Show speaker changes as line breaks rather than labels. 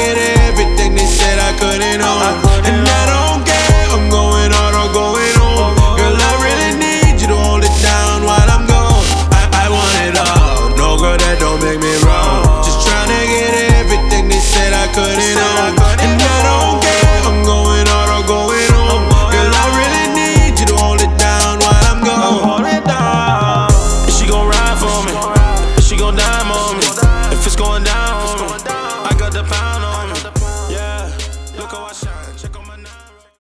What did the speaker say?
get everything they said I couldn't own. And I don't care, I'm going hard or going home. Girl, I really need you to hold it down while I'm gone. I, I want it all. No girl that don't make me wrong. Just tryna get everything they said I couldn't own. And I